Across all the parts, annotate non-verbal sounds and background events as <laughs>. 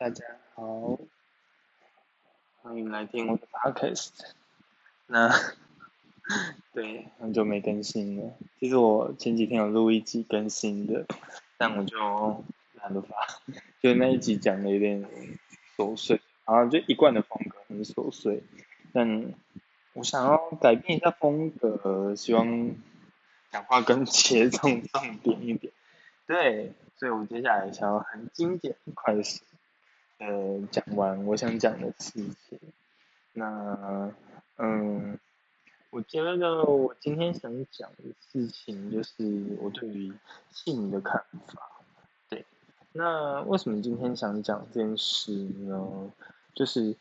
大家好，欢迎来听我的 podcast。那 <laughs> 对很久没更新了，其实我前几天有录一集更新的，但我就懒得发，<laughs> 就那一集讲的有点琐碎，然后就一贯的风格很琐碎，但我想要改变一下风格，希望讲话更切中重点一点。对，所以我接下来想要很精简、快速。呃，讲完我想讲的事情，那嗯，我觉得我今天想讲的事情就是我对于性的看法。对，那为什么今天想讲这件事呢？就是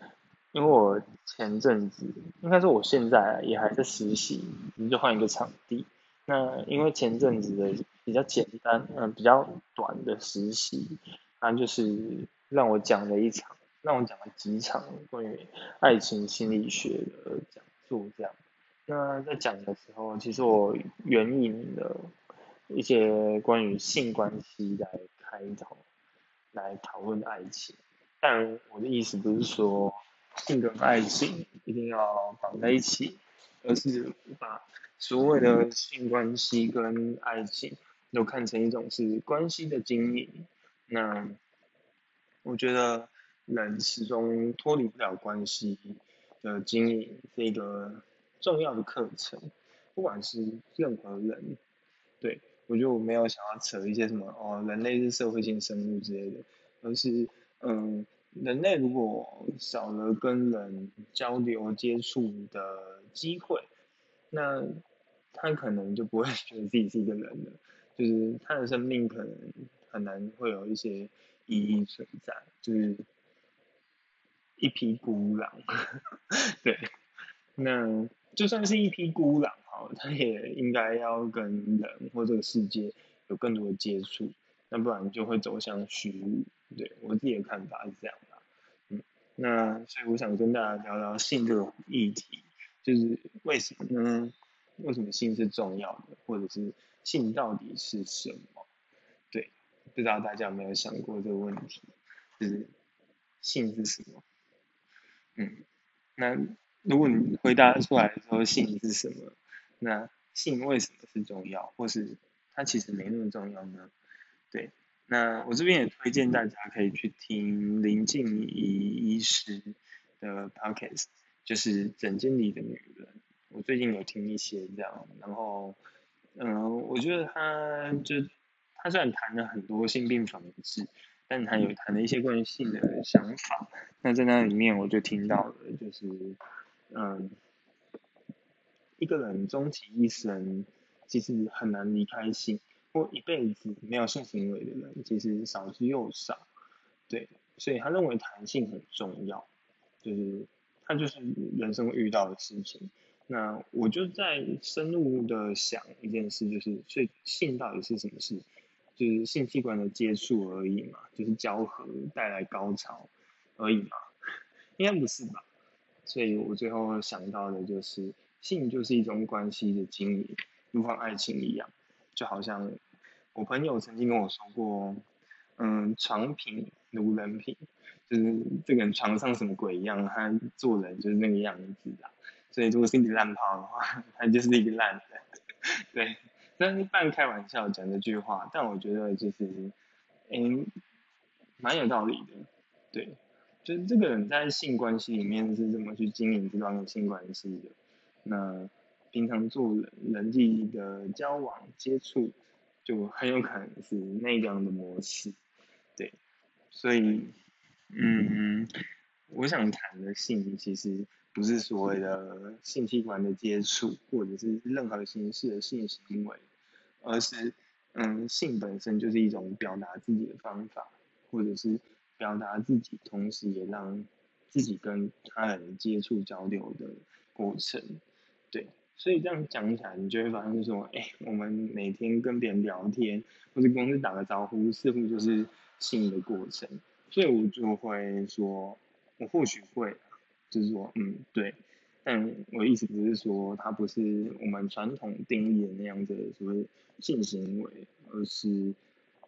因为我前阵子，应该说我现在也还在实习，我们就换一个场地。那因为前阵子的比较简单，嗯，比较短的实习，那就是。让我讲了一场，让我讲了几场关于爱情心理学的讲座，这样。那在讲的时候，其实我援引了一些关于性关系来开头，来讨论爱情。但我的意思不是说性跟爱情一定要绑在一起，而是把所谓的性关系跟爱情都看成一种是关系的经营。那我觉得人始终脱离不了关系的经营这个重要的课程，不管是任何人，对我觉得我没有想要扯一些什么哦，人类是社会性生物之类的，而是嗯，人类如果少了跟人交流接触的机会，那他可能就不会 <laughs> 觉得自己是一个人了，就是他的生命可能很难会有一些。意义存在，就是一匹孤狼，<laughs> 对，那就算是一匹孤狼，好，他也应该要跟人或这个世界有更多的接触，那不然就会走向虚无。对我自己的看法是这样的，嗯，那所以我想跟大家聊聊性这个议题，就是为什么呢？为什么性是重要的，或者是性到底是什么？不知道大家有没有想过这个问题，就是性是什么？嗯，那如果你回答出来说性是什么，那性为什么是重要，或是它其实没那么重要呢？对，那我这边也推荐大家可以去听林静怡医师的 podcast，就是《诊间里的女人》，我最近有听一些这样，然后，嗯，我觉得他就。他虽然谈了很多性病防治，但他有谈了一些关于性的想法。那在那里面，我就听到了，就是，嗯，一个人终其一生，其实很难离开性，或一辈子没有性行为的人，其实少之又少。对，所以他认为弹性很重要，就是他就是人生会遇到的事情。那我就在深入的想一件事，就是，所以性到底是什么事？就是性器官的接触而已嘛，就是交合带来高潮而已嘛，应该不是吧？所以我最后想到的就是，性就是一种关系的经营，如同爱情一样，就好像我朋友曾经跟我说过，嗯，床品如人品，就是这个人床上什么鬼一样，他做人就是那个样子的，所以如果是一个烂炮的话，<laughs> 他就是一个烂人，<laughs> 对。但是半开玩笑讲这句话，但我觉得就是，嗯，蛮有道理的，对，就是这个人在性关系里面是怎么去经营这段性关系的，那平常做人人际的交往接触，就很有可能是那样的模式，对，所以，嗯，我想谈的性其实不是所谓的性器官的接触，或者是任何形式的性行为。而是，嗯，性本身就是一种表达自己的方法，或者是表达自己，同时也让自己跟他人接触交流的过程，对。所以这样讲起来，你就会发现说，哎，我们每天跟别人聊天，或者公司打个招呼，似乎就是性的过程。所以我就会说，我或许会，就是说，嗯，对。但我意思只是说它不是我们传统定义的那样的所谓性行为，而是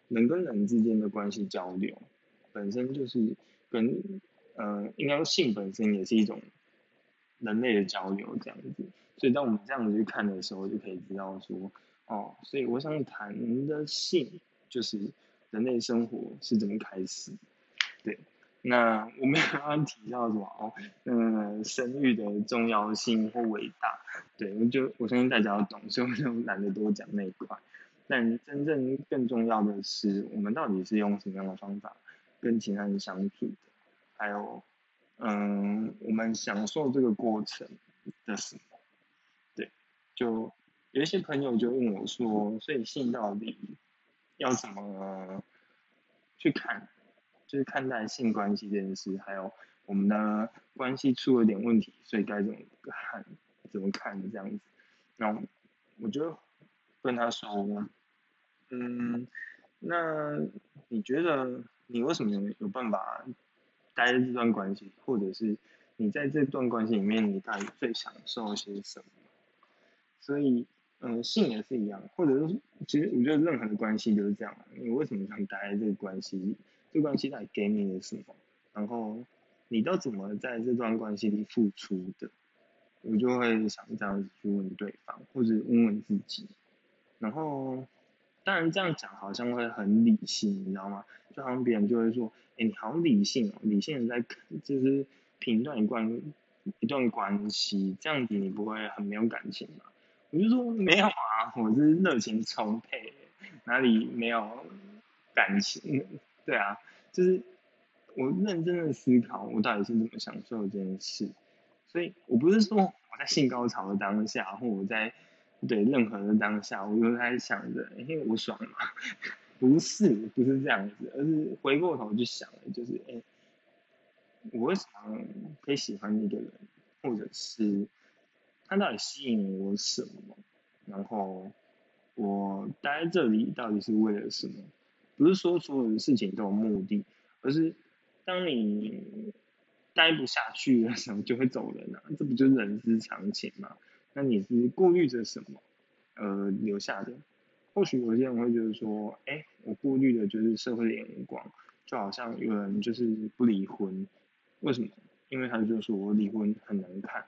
人跟人之间的关系交流，本身就是跟呃，应该说性本身也是一种人类的交流这样子。所以当我们这样子去看的时候，就可以知道说，哦，所以我想谈的性就是人类生活是怎么开始，对。那我们 <laughs> 刚刚提到什么哦？嗯，生育的重要性或伟大，对，我就我相信大家要懂，所以我就懒得多讲那一块。但真正更重要的是，我们到底是用什么样的方法跟其他人相处的？还有，嗯，我们享受这个过程的什么？对，就有一些朋友就问我说，所以性到底要怎么去看？就是看待性关系这件事，还有我们的关系出了点问题，所以该怎么看？怎么看这样子？然后我就跟他说，嗯，那你觉得你为什么有有办法待在这段关系，或者是你在这段关系里面，你到底最享受些什么？所以，嗯，性也是一样，或者是其实我觉得任何的关系都是这样，你为什么想待在这个关系？这关系带给你的什么？然后你都怎么在这段关系里付出的？我就会想这样子去问对方，或者问问自己。然后当然这样讲好像会很理性，你知道吗？就好像别人就会说：“哎，你好理性哦，理性的在就是评断一段一段关系，这样子你不会很没有感情吗？”我就说没有啊，我是热情充沛，哪里没有感情？对啊，就是我认真的思考，我到底是怎么享受这件事。所以我不是说我在性高潮的当下，或我在对任何的当下，我都在想着，因为我爽嘛。<laughs> 不是，不是这样子，而是回过头去想，就是哎，我为什么可以喜欢一个人，或者是他到底吸引我什么？然后我待在这里到底是为了什么？不是说所有的事情都有目的，而是当你待不下去的时候就会走人啊，这不就是人之常情吗？那你是顾虑着什么呃留下的？或许有些人会觉得说，哎，我顾虑的就是社会的眼光，就好像有人就是不离婚，为什么？因为他就说我离婚很难看，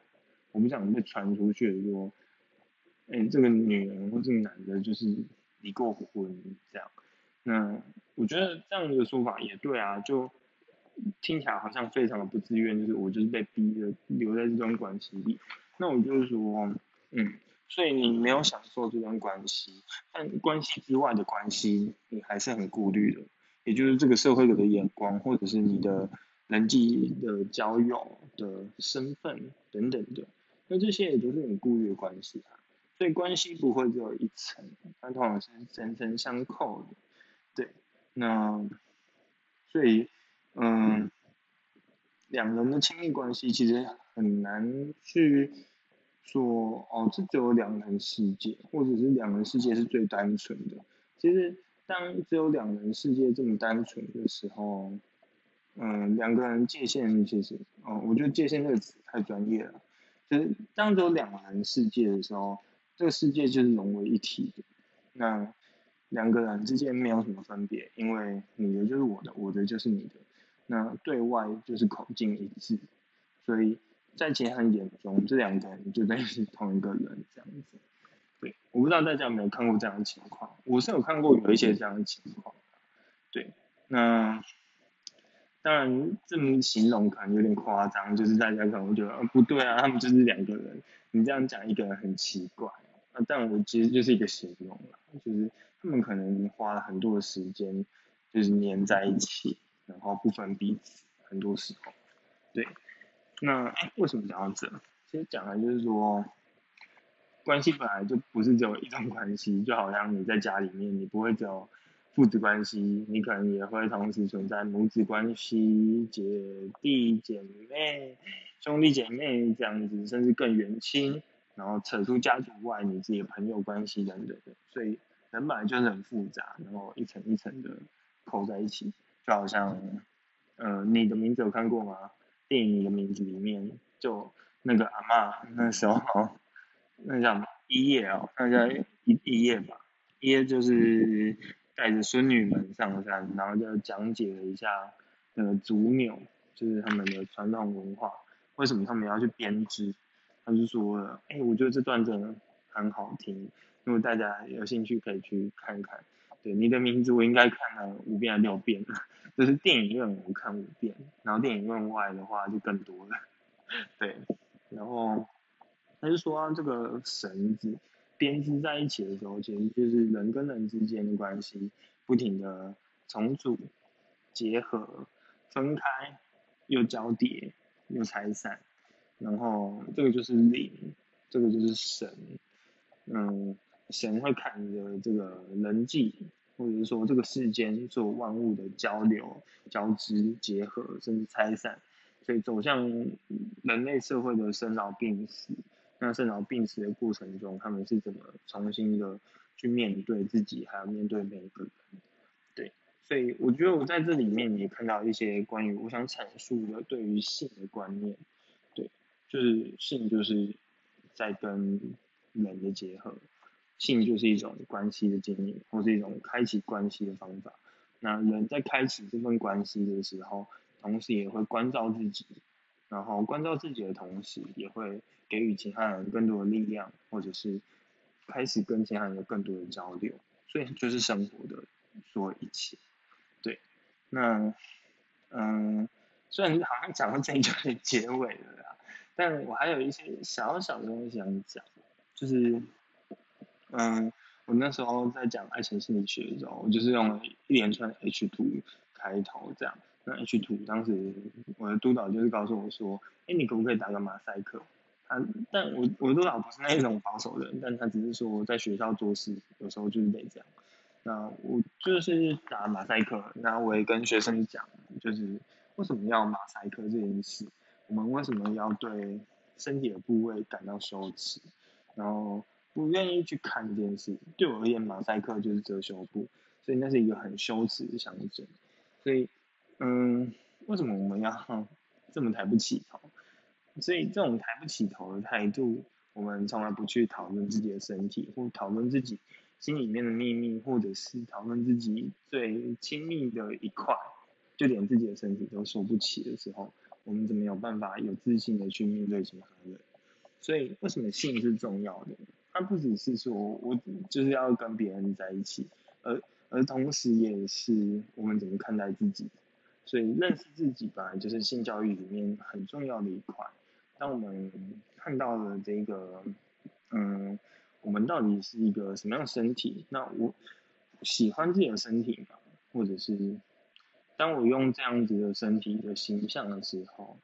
我不想被传出去说，哎，这个女人或这个男的就是离过婚这样。那我觉得这样的说法也对啊，就听起来好像非常的不自愿，就是我就是被逼着留在这段关系里。那我就是说，嗯，所以你没有享受这段关系，但关系之外的关系你还是很顾虑的，也就是这个社会的眼光，或者是你的人际的交友的身份等等的，那这些也都是你顾虑的关系啊。所以关系不会只有一层，它通常是层层相扣的。对，那所以，嗯，两人的亲密关系其实很难去说哦，这只有两人世界，或者是两人世界是最单纯的。其实，当只有两人世界这么单纯的时候，嗯，两个人界限其实，哦，我觉得界限这个词太专业了。就是当只有两人世界的时候，这个世界就是融为一体的。那。两个人之间没有什么分别，因为你的就是我的，我的就是你的，那对外就是口径一致，所以在其他人眼中，这两个人就等于是同一个人这样子。对，我不知道大家有没有看过这样的情况，我是有看过有一些这样的情况。对，那当然这么形容可能有点夸张，就是大家可能会觉得，不对啊，他们就是两个人，你这样讲一个人很奇怪。那但我其实就是一个形容啦，就是他们可能花了很多的时间，就是黏在一起，然后不分彼此，很多时候，对。那为什么讲到这？其实讲的就是说，关系本来就不是只有一种关系，就好像你在家里面，你不会只有父子关系，你可能也会同时存在母子关系、姐弟姐妹、兄弟姐妹这样子，甚至更远亲。然后扯出家族外，你自己的朋友关系等等，所以人本来就是很复杂，然后一层一层的扣在一起，就好像，呃，你的名字有看过吗？电影《的名字》里面，就那个阿妈那时候，那叫一叶哦，那叫一一叶吧，一叶就是带着孙女们上山，然后就讲解了一下，那个足扭，就是他们的传统文化，为什么他们要去编织？他就说，哎，我觉得这段真的很好听，如果大家有兴趣可以去看看。对，你的名字我应该看了五遍还六遍，就是电影院我看五遍，然后电影院外的话就更多了。对，然后他就说这个绳子编织在一起的时候，其实就是人跟人之间的关系不停的重组、结合、分开，又交叠，又拆散，然后这个就是灵，这个就是神，嗯。神会看着这个人际，或者是说这个世间做万物的交流、交织、结合，甚至拆散，所以走向人类社会的生老病死。那生老病死的过程中，他们是怎么重新的去面对自己，还要面对每一个人？对，所以我觉得我在这里面也看到一些关于我想阐述的对于性的观念。对，就是性就是在跟人的结合。性就是一种关系的经营，或是一种开启关系的方法。那人在开启这份关系的时候，同时也会关照自己，然后关照自己的同时，也会给予其他人更多的力量，或者是开始跟其他人有更多的交流。所以就是生活的所有一切。对，那嗯，虽然好像讲到这里就结尾了啦，但我还有一些小小的东西想讲，就是。嗯，我那时候在讲爱情心理学的时候，我就是用了一连串的 H 图开头这样。那 H 图当时我的督导就是告诉我说，哎，你可不可以打个马赛克？他，但我我的督导不是那种保守的人，但他只是说在学校做事有时候就是得这样。那我就是打马赛克，那我也跟学生讲，就是为什么要马赛克这件事，我们为什么要对身体的部位感到羞耻，然后。不愿意去看这件事，对我而言，马赛克就是遮羞布，所以那是一个很羞耻的象征。所以，嗯，为什么我们要这么抬不起头？所以这种抬不起头的态度，我们从来不去讨论自己的身体，或讨论自己心里面的秘密，或者是讨论自己最亲密的一块，就连自己的身体都说不起的时候，我们怎么有办法有自信的去面对其他人？所以，为什么性是重要的？它不只是说我就是要跟别人在一起，而而同时也是我们怎么看待自己。所以认识自己本来就是性教育里面很重要的一块。当我们看到了这个，嗯，我们到底是一个什么样的身体？那我喜欢自己的身体吗？或者是当我用这样子的身体的形象的时候，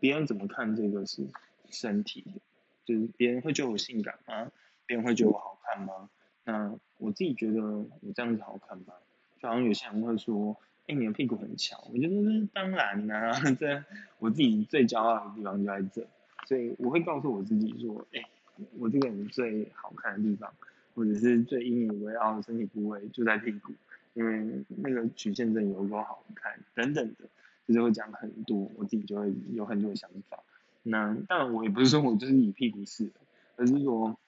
别人怎么看这个是身体？就是别人会觉得我性感吗？别人会觉得我好看吗？那我自己觉得我这样子好看吗？就好像有些人会说，哎，你的屁股很翘。我觉得当然啦，<laughs> 这我自己最骄傲的地方就在这，所以我会告诉我自己说，哎，我这个人最好看的地方，或者是最引以为傲的身体部位就在屁股，因为那个曲线真有多好看，等等的，就是会讲很多，我自己就会有很多想法。那当然，我也不是说我就是以屁股式的，而是说，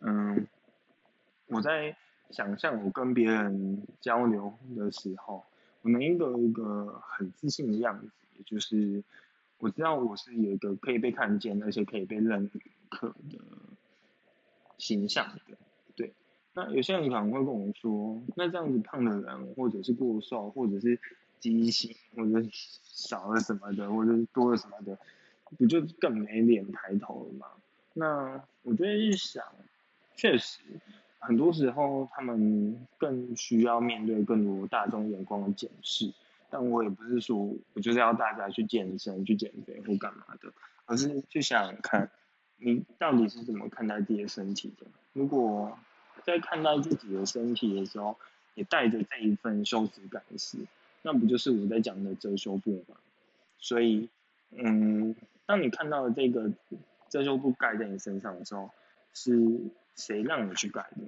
嗯，我在想象我跟别人交流的时候，我能一个一个很自信的样子，就是我知道我是有一个可以被看见，而且可以被认可的形象的。对，那有些人可能会跟我说，那这样子胖的人，或者是过瘦，或者是畸形，或者少了什么的，或者是多了什么的。不就更没脸抬头了吗？那我觉得一想，确实，很多时候他们更需要面对更多大众眼光的检视。但我也不是说我就是要大家去健身、去减肥或干嘛的，而是去想看，你到底是怎么看待自己的身体的？如果在看待自己的身体的时候，也带着这一份羞耻感时，那不就是我在讲的遮羞布吗？所以，嗯。当你看到这个遮羞布盖在你身上的时候，是谁让你去盖的？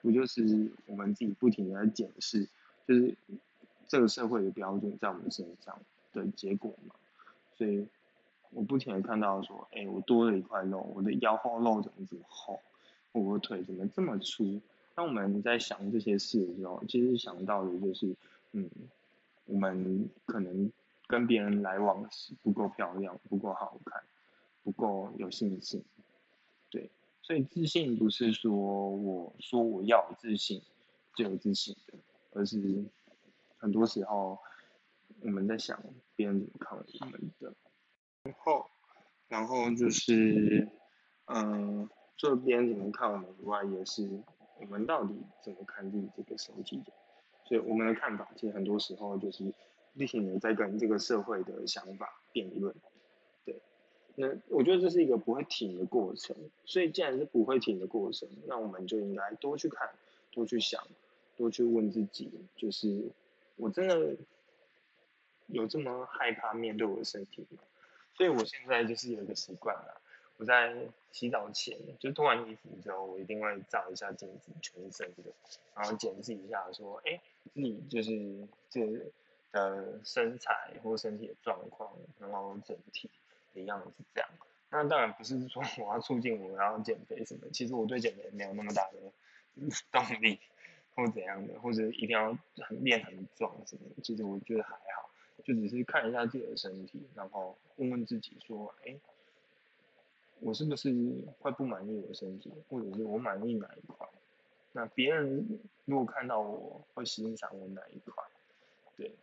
不就是我们自己不停的在检视，就是这个社会的标准在我们身上的结果嘛？所以我不停的看到说，哎，我多了一块肉，我的腰后肉怎么这么厚？我的腿怎么这么粗？当我们在想这些事的时候，其实想到的就是，嗯，我们可能跟别人来往是不够漂亮，不够好看，不够有信心，对，所以自信不是说我说我要自信就有自信的，而是很多时候我们在想别人怎么看我们的，然后，然后就是，嗯，除了别人怎么看我们以外，也是我们到底怎么看自己这个身体的。所以我们的看法，其实很多时候就是不停的在跟这个社会的想法辩论，对。那我觉得这是一个不会停的过程。所以既然是不会停的过程，那我们就应该多去看，多去想，多去问自己，就是我真的有这么害怕面对我的身体吗？所以我现在就是有一个习惯啦。我在洗澡前就脱完衣服之后，我一定会照一下镜子，全身的，然后检视一下，说，哎，你就是这呃身材或身体的状况，然后整体的样子这样。那当然不是说我要促进我要减肥什么，其实我对减肥没有那么大的 <laughs> 动力，或怎样的，或者一定要很练很壮什么，其实我觉得还好，就只是看一下自己的身体，然后问问自己说，哎。我是不是会不满意我的身体，或者是我满意哪一块？那别人如果看到我会欣赏我哪一块？对，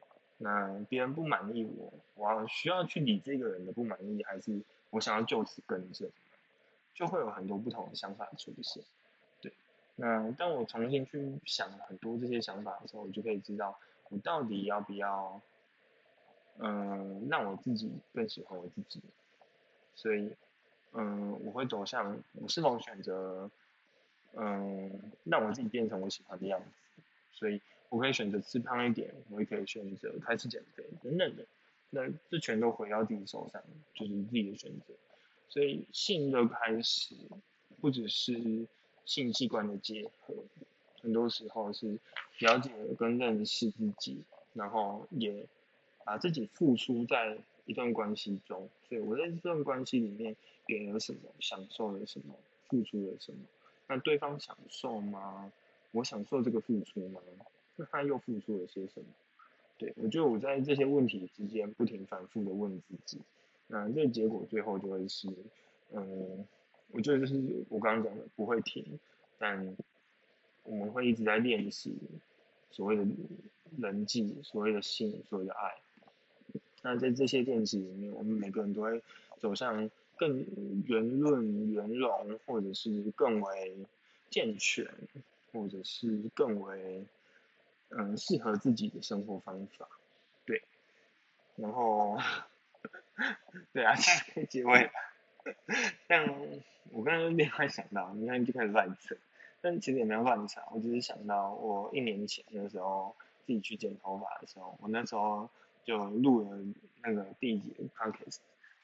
那别人不满意我，我需要去理这个人的不满意，还是我想要就此更正？就会有很多不同的想法出现。对，那当我重新去想很多这些想法的时候，我就可以知道我到底要不要，嗯，让我自己更喜欢我自己。所以。嗯，我会走向我是否选择，嗯，让我自己变成我喜欢的样子，所以我可以选择吃胖一点，我也可以选择开始减肥等等的，那这全都回到自己手上，就是自己的选择。所以性的开始不只是性器官的结合，很多时候是了解跟认识自己，然后也把自己付出在。一段关系中，所以我在这段关系里面给了什么，享受了什么，付出了什么？那对方享受吗？我享受这个付出吗？他又付出了些什么？对我觉得我在这些问题之间不停反复的问自己，那这个结果最后就会是，嗯，我觉得就是我刚刚讲的不会停，但我们会一直在练习所谓的人际，所谓的性，所谓的爱。那在这些练习里面，我们每个人都会走向更圆润、圆融，或者是更为健全，或者是更为嗯适合自己的生活方法。对，然后 <laughs> 对啊，现 <laughs> 在结尾了。但我刚刚另外想到，你看就开始乱扯，但其实也没有乱扯，我只是想到我一年前的时候自己去剪头发的时候，我那时候。就录了那个第一集 podcast，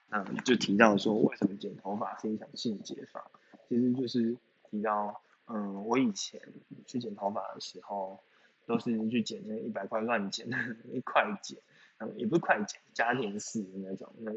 嗯，就提到说为什么剪头发是一场性解放，其实就是提到，嗯，我以前去剪头发的时候，都是去剪那一百块乱剪，一块剪，嗯，也不是快剪，家庭式的那种，那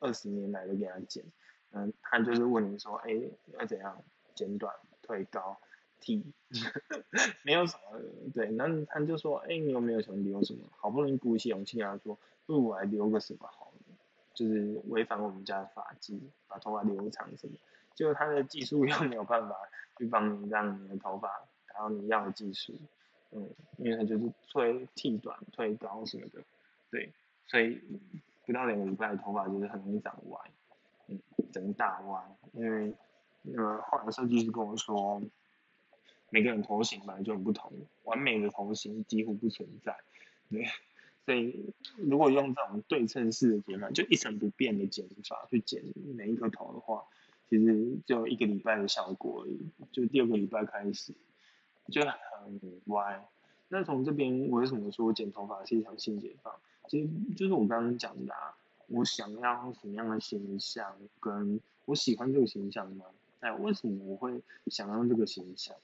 二十年来都给他剪，嗯，他就是问你说，哎，要怎样剪短、推高？剃，<laughs> 没有什么，对，那他就说，哎，你有没有想留什么？好不容易鼓起勇气跟他说，不如我来留个什么好呢？就是违反我们家的发髻，把头发留长什么？结果他的技术又没有办法去帮你让你的头发达到你要的技术，嗯，因为他就是推剃短、推高什么的，对，所以不到两个礼拜，头发就是很容易长歪，嗯，整个大歪，因为那个，后来设计师跟我说。每个人头型本来就很不同，完美的头型几乎不存在，对，所以如果用这种对称式的剪法，就一成不变的剪法去剪每一颗头的话，其实就一个礼拜的效果而已，就第二个礼拜开始就很歪。那从这边我为什么说剪头发是一场性解放？其实就是我刚刚讲的，啊，我想要什么样的形象，跟我喜欢这个形象吗？哎，为什么我会想要这个形象？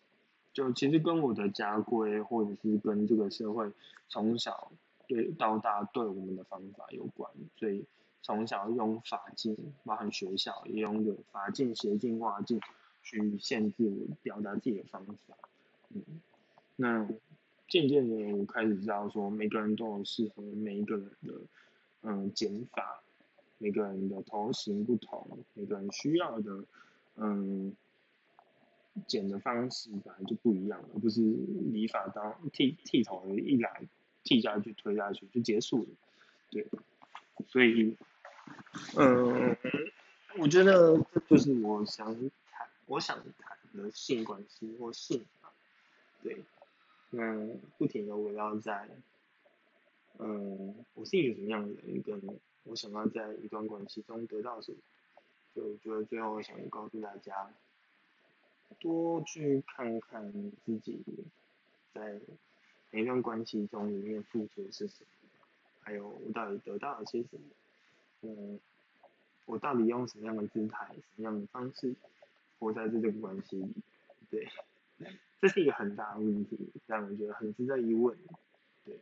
就其实跟我的家规，或者是跟这个社会从小对到大对我们的方法有关，所以从小用法镜，包含学校也用的法镜、斜镜、画镜去限制表达自己的方法。那渐渐的我开始知道说，每个人都有适合每一个人的嗯减法，每个人的头型不同，每个人需要的嗯剪的方式本来就不一样，而不是理发刀剃剃头一来剃下去推下去就结束了，对，所以嗯，我觉得这就是我想谈我想谈的性关系或性，对。那不停的围绕在，嗯，我是一个什么样的人，跟我想要在一段关系中得到什么，就我觉得最后想告诉大家，多去看看自己在每一段关系中里面付出的是什么，还有我到底得到了些什么，嗯，我到底用什么样的姿态、什么样的方式活在这段关系里，对。这是一个很大的问题，让我觉得很值得疑问，对，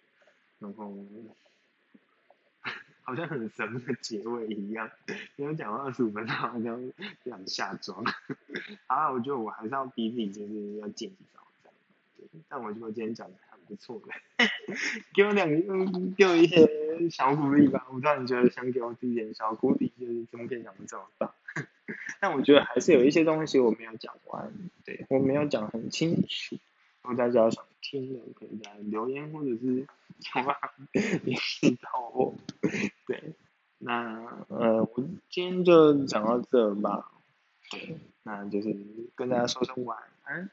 然后好像很神的结尾一样，因为讲了二十五分钟，好像想下妆，啊，我觉得我还是要逼自己，就是要减少这样，对，但我觉得今天讲的还不错的，给我两个，给我一些小鼓励吧，我突然觉得想给我自己点小鼓励，就是怎么可以讲这么棒。<laughs> 但我觉得还是有一些东西我没有讲完，对我没有讲很清楚。如果大家想听的，可以在留言或者是电话联系到我。对，那呃，我今天就讲到这吧。对，那就是跟大家说声晚安。